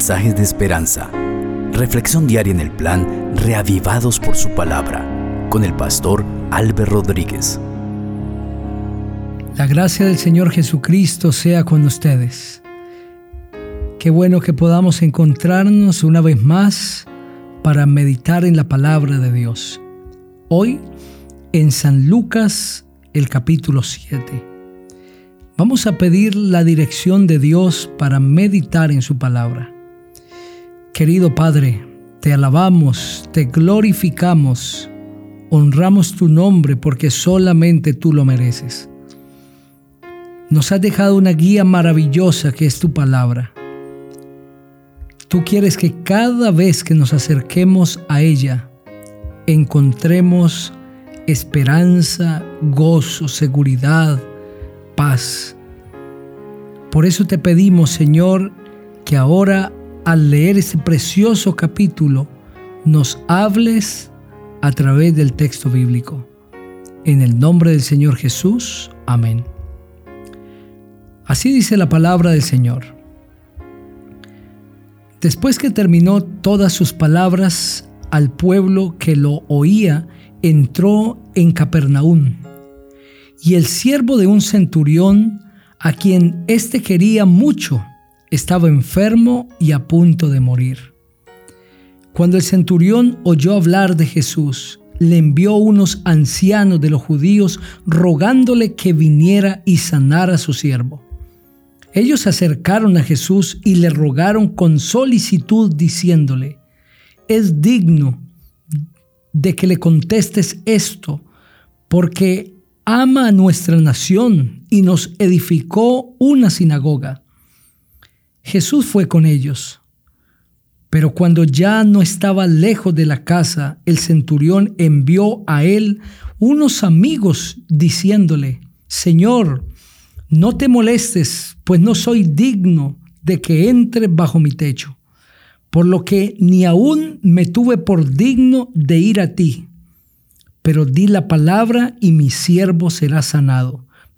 mensajes de esperanza. Reflexión diaria en el plan Reavivados por su palabra con el pastor Álvaro Rodríguez. La gracia del Señor Jesucristo sea con ustedes. Qué bueno que podamos encontrarnos una vez más para meditar en la palabra de Dios. Hoy en San Lucas el capítulo 7. Vamos a pedir la dirección de Dios para meditar en su palabra. Querido Padre, te alabamos, te glorificamos, honramos tu nombre porque solamente tú lo mereces. Nos has dejado una guía maravillosa que es tu palabra. Tú quieres que cada vez que nos acerquemos a ella, encontremos esperanza, gozo, seguridad, paz. Por eso te pedimos, Señor, que ahora al leer este precioso capítulo nos hables a través del texto bíblico. En el nombre del Señor Jesús. Amén. Así dice la palabra del Señor. Después que terminó todas sus palabras al pueblo que lo oía, entró en Capernaum y el siervo de un centurión, a quien éste quería mucho, estaba enfermo y a punto de morir. Cuando el centurión oyó hablar de Jesús, le envió unos ancianos de los judíos rogándole que viniera y sanara a su siervo. Ellos se acercaron a Jesús y le rogaron con solicitud diciéndole, es digno de que le contestes esto, porque ama a nuestra nación y nos edificó una sinagoga. Jesús fue con ellos. Pero cuando ya no estaba lejos de la casa, el centurión envió a él unos amigos diciéndole, Señor, no te molestes, pues no soy digno de que entre bajo mi techo, por lo que ni aún me tuve por digno de ir a ti pero di la palabra y mi siervo será sanado.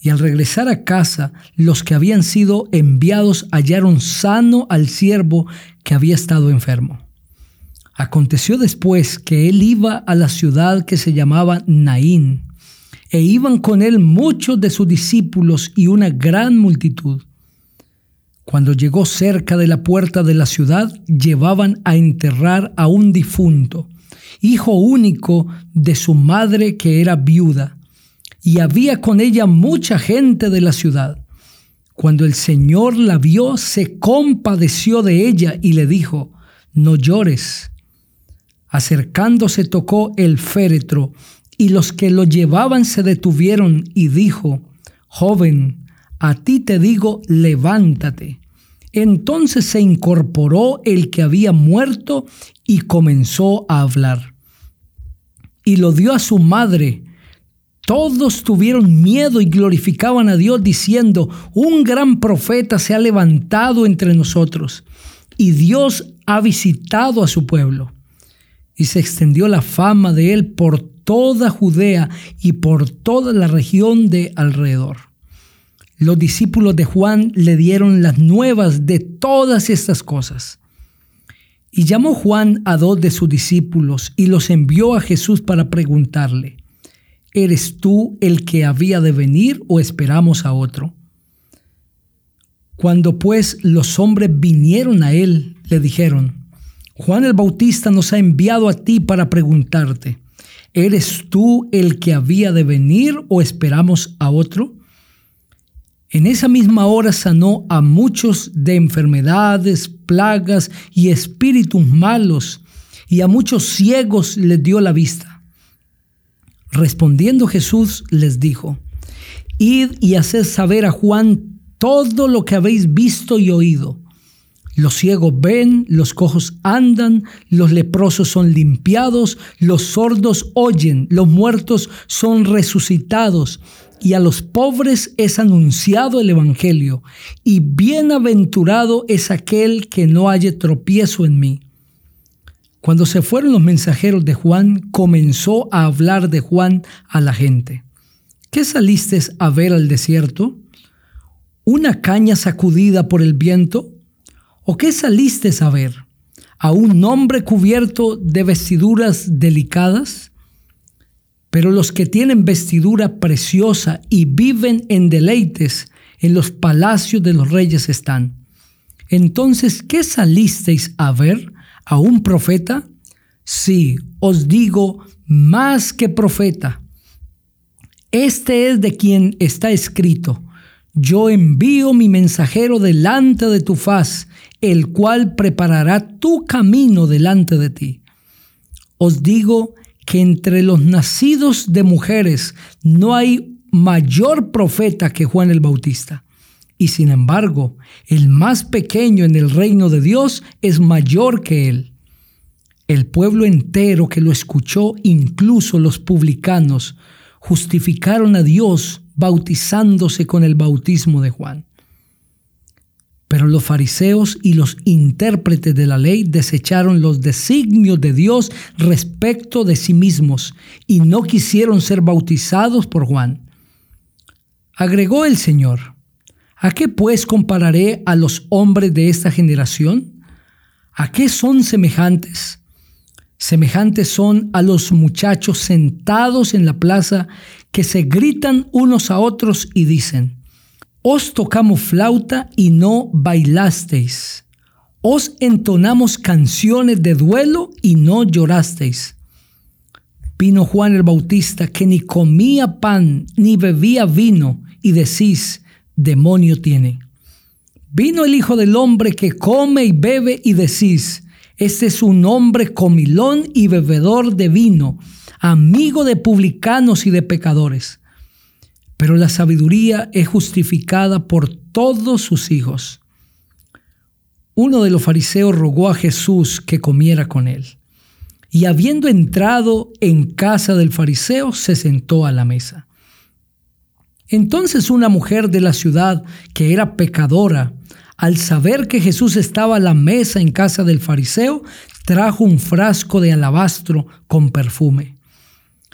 Y al regresar a casa, los que habían sido enviados hallaron sano al siervo que había estado enfermo. Aconteció después que él iba a la ciudad que se llamaba Naín, e iban con él muchos de sus discípulos y una gran multitud. Cuando llegó cerca de la puerta de la ciudad, llevaban a enterrar a un difunto hijo único de su madre que era viuda, y había con ella mucha gente de la ciudad. Cuando el Señor la vio, se compadeció de ella y le dijo, no llores. Acercándose tocó el féretro, y los que lo llevaban se detuvieron y dijo, joven, a ti te digo, levántate. Entonces se incorporó el que había muerto y comenzó a hablar. Y lo dio a su madre. Todos tuvieron miedo y glorificaban a Dios diciendo, un gran profeta se ha levantado entre nosotros y Dios ha visitado a su pueblo. Y se extendió la fama de él por toda Judea y por toda la región de alrededor los discípulos de Juan le dieron las nuevas de todas estas cosas. Y llamó Juan a dos de sus discípulos y los envió a Jesús para preguntarle, ¿eres tú el que había de venir o esperamos a otro? Cuando pues los hombres vinieron a él, le dijeron, Juan el Bautista nos ha enviado a ti para preguntarte, ¿eres tú el que había de venir o esperamos a otro? En esa misma hora sanó a muchos de enfermedades, plagas y espíritus malos, y a muchos ciegos les dio la vista. Respondiendo Jesús les dijo, Id y haced saber a Juan todo lo que habéis visto y oído. Los ciegos ven, los cojos andan, los leprosos son limpiados, los sordos oyen, los muertos son resucitados, y a los pobres es anunciado el Evangelio, y bienaventurado es aquel que no haya tropiezo en mí. Cuando se fueron los mensajeros de Juan, comenzó a hablar de Juan a la gente. ¿Qué saliste a ver al desierto? ¿Una caña sacudida por el viento? ¿O qué saliste a ver? ¿A un hombre cubierto de vestiduras delicadas? Pero los que tienen vestidura preciosa y viven en deleites en los palacios de los reyes están. Entonces, ¿qué salisteis a ver? ¿A un profeta? Sí, os digo, más que profeta. Este es de quien está escrito, yo envío mi mensajero delante de tu faz, el cual preparará tu camino delante de ti. Os digo que entre los nacidos de mujeres no hay mayor profeta que Juan el Bautista. Y sin embargo, el más pequeño en el reino de Dios es mayor que él. El pueblo entero que lo escuchó, incluso los publicanos, justificaron a Dios bautizándose con el bautismo de Juan. Pero los fariseos y los intérpretes de la ley desecharon los designios de Dios respecto de sí mismos y no quisieron ser bautizados por Juan. Agregó el Señor, ¿a qué pues compararé a los hombres de esta generación? ¿A qué son semejantes? Semejantes son a los muchachos sentados en la plaza que se gritan unos a otros y dicen, os tocamos flauta y no bailasteis. Os entonamos canciones de duelo y no llorasteis. Vino Juan el Bautista que ni comía pan ni bebía vino y decís, demonio tiene. Vino el Hijo del Hombre que come y bebe y decís, este es un hombre comilón y bebedor de vino, amigo de publicanos y de pecadores pero la sabiduría es justificada por todos sus hijos. Uno de los fariseos rogó a Jesús que comiera con él, y habiendo entrado en casa del fariseo, se sentó a la mesa. Entonces una mujer de la ciudad, que era pecadora, al saber que Jesús estaba a la mesa en casa del fariseo, trajo un frasco de alabastro con perfume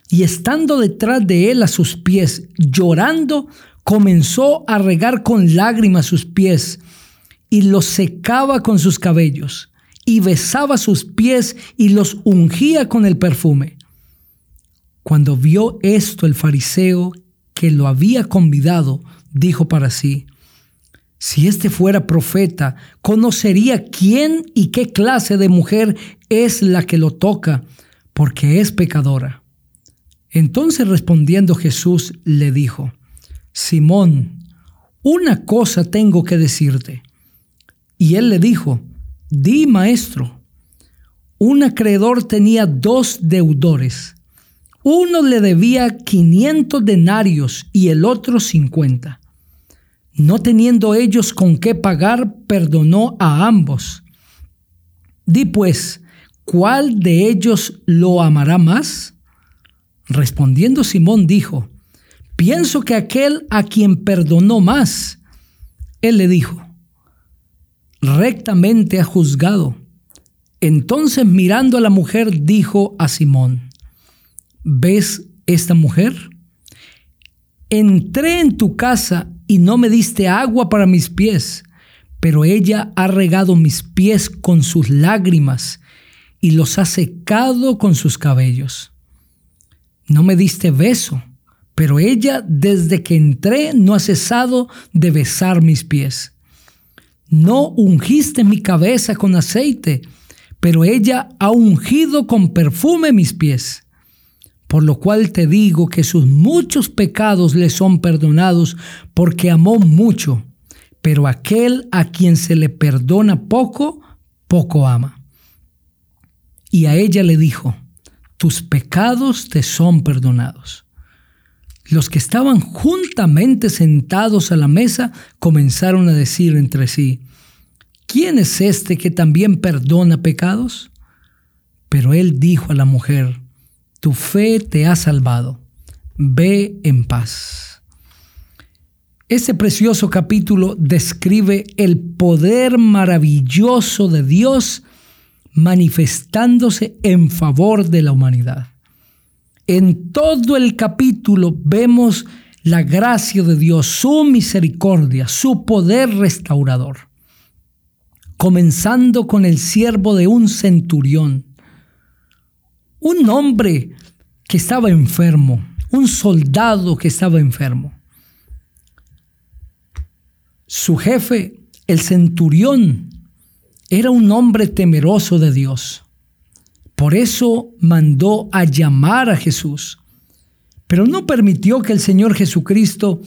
y estando detrás de él a sus pies, llorando, comenzó a regar con lágrimas sus pies y los secaba con sus cabellos y besaba sus pies y los ungía con el perfume. Cuando vio esto el fariseo que lo había convidado, dijo para sí, si este fuera profeta, conocería quién y qué clase de mujer es la que lo toca, porque es pecadora. Entonces respondiendo Jesús le dijo, Simón, una cosa tengo que decirte. Y él le dijo, di maestro. Un acreedor tenía dos deudores. Uno le debía 500 denarios y el otro 50. No teniendo ellos con qué pagar, perdonó a ambos. Di pues, ¿cuál de ellos lo amará más? Respondiendo Simón dijo, pienso que aquel a quien perdonó más, él le dijo, rectamente ha juzgado. Entonces mirando a la mujer dijo a Simón, ¿ves esta mujer? Entré en tu casa y no me diste agua para mis pies, pero ella ha regado mis pies con sus lágrimas y los ha secado con sus cabellos no me diste beso, pero ella desde que entré no ha cesado de besar mis pies. No ungiste mi cabeza con aceite, pero ella ha ungido con perfume mis pies. Por lo cual te digo que sus muchos pecados le son perdonados porque amó mucho, pero aquel a quien se le perdona poco, poco ama. Y a ella le dijo, tus pecados te son perdonados. Los que estaban juntamente sentados a la mesa comenzaron a decir entre sí, ¿quién es este que también perdona pecados? Pero él dijo a la mujer, tu fe te ha salvado, ve en paz. Este precioso capítulo describe el poder maravilloso de Dios manifestándose en favor de la humanidad. En todo el capítulo vemos la gracia de Dios, su misericordia, su poder restaurador. Comenzando con el siervo de un centurión, un hombre que estaba enfermo, un soldado que estaba enfermo. Su jefe, el centurión, era un hombre temeroso de Dios. Por eso mandó a llamar a Jesús, pero no permitió que el Señor Jesucristo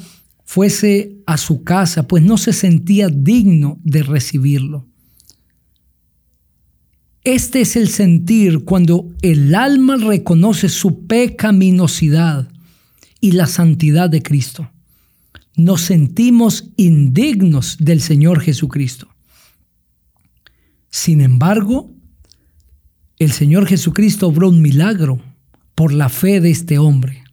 fuese a su casa, pues no se sentía digno de recibirlo. Este es el sentir cuando el alma reconoce su pecaminosidad y la santidad de Cristo. Nos sentimos indignos del Señor Jesucristo. Sin embargo, el Señor Jesucristo obró un milagro por la fe de este hombre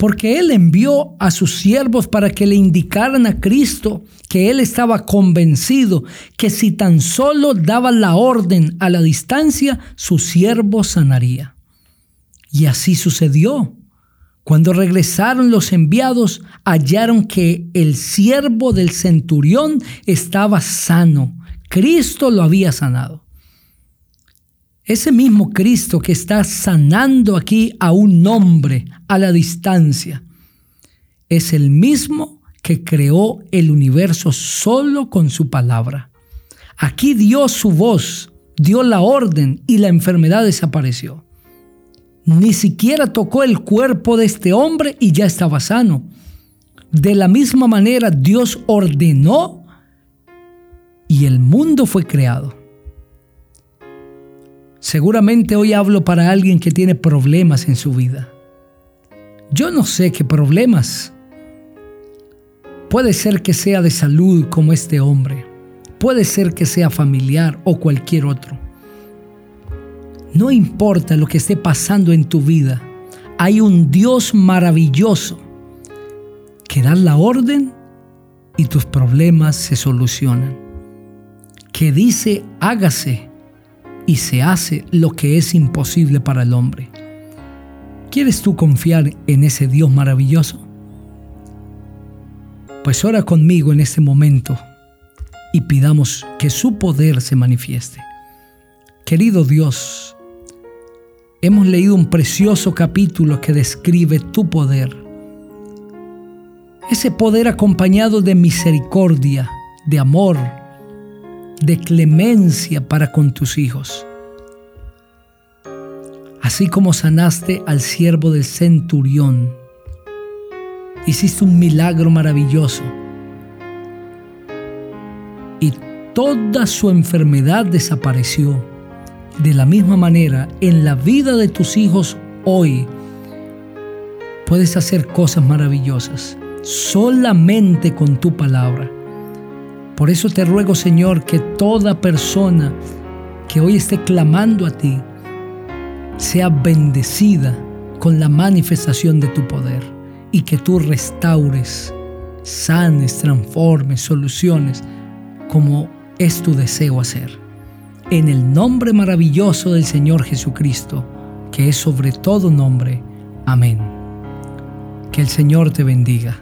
porque Él envió a sus siervos para que le indicaran a Cristo que Él estaba convencido que si tan solo daba la orden a la distancia, su siervo sanaría. Y así sucedió. Cuando regresaron los enviados, hallaron que el siervo del centurión estaba sano. Cristo lo había sanado. Ese mismo Cristo que está sanando aquí a un hombre a la distancia, es el mismo que creó el universo solo con su palabra. Aquí dio su voz, dio la orden y la enfermedad desapareció. Ni siquiera tocó el cuerpo de este hombre y ya estaba sano. De la misma manera Dios ordenó y el mundo fue creado. Seguramente hoy hablo para alguien que tiene problemas en su vida. Yo no sé qué problemas. Puede ser que sea de salud como este hombre. Puede ser que sea familiar o cualquier otro. No importa lo que esté pasando en tu vida, hay un Dios maravilloso que da la orden y tus problemas se solucionan. Que dice hágase y se hace lo que es imposible para el hombre. ¿Quieres tú confiar en ese Dios maravilloso? Pues ora conmigo en este momento y pidamos que su poder se manifieste. Querido Dios, hemos leído un precioso capítulo que describe tu poder. Ese poder acompañado de misericordia, de amor, de clemencia para con tus hijos. Así como sanaste al siervo del centurión, hiciste un milagro maravilloso y toda su enfermedad desapareció. De la misma manera, en la vida de tus hijos hoy, puedes hacer cosas maravillosas solamente con tu palabra. Por eso te ruego, Señor, que toda persona que hoy esté clamando a ti sea bendecida con la manifestación de tu poder y que tú restaures, sanes, transformes, soluciones como es tu deseo hacer. En el nombre maravilloso del Señor Jesucristo, que es sobre todo nombre. Amén. Que el Señor te bendiga.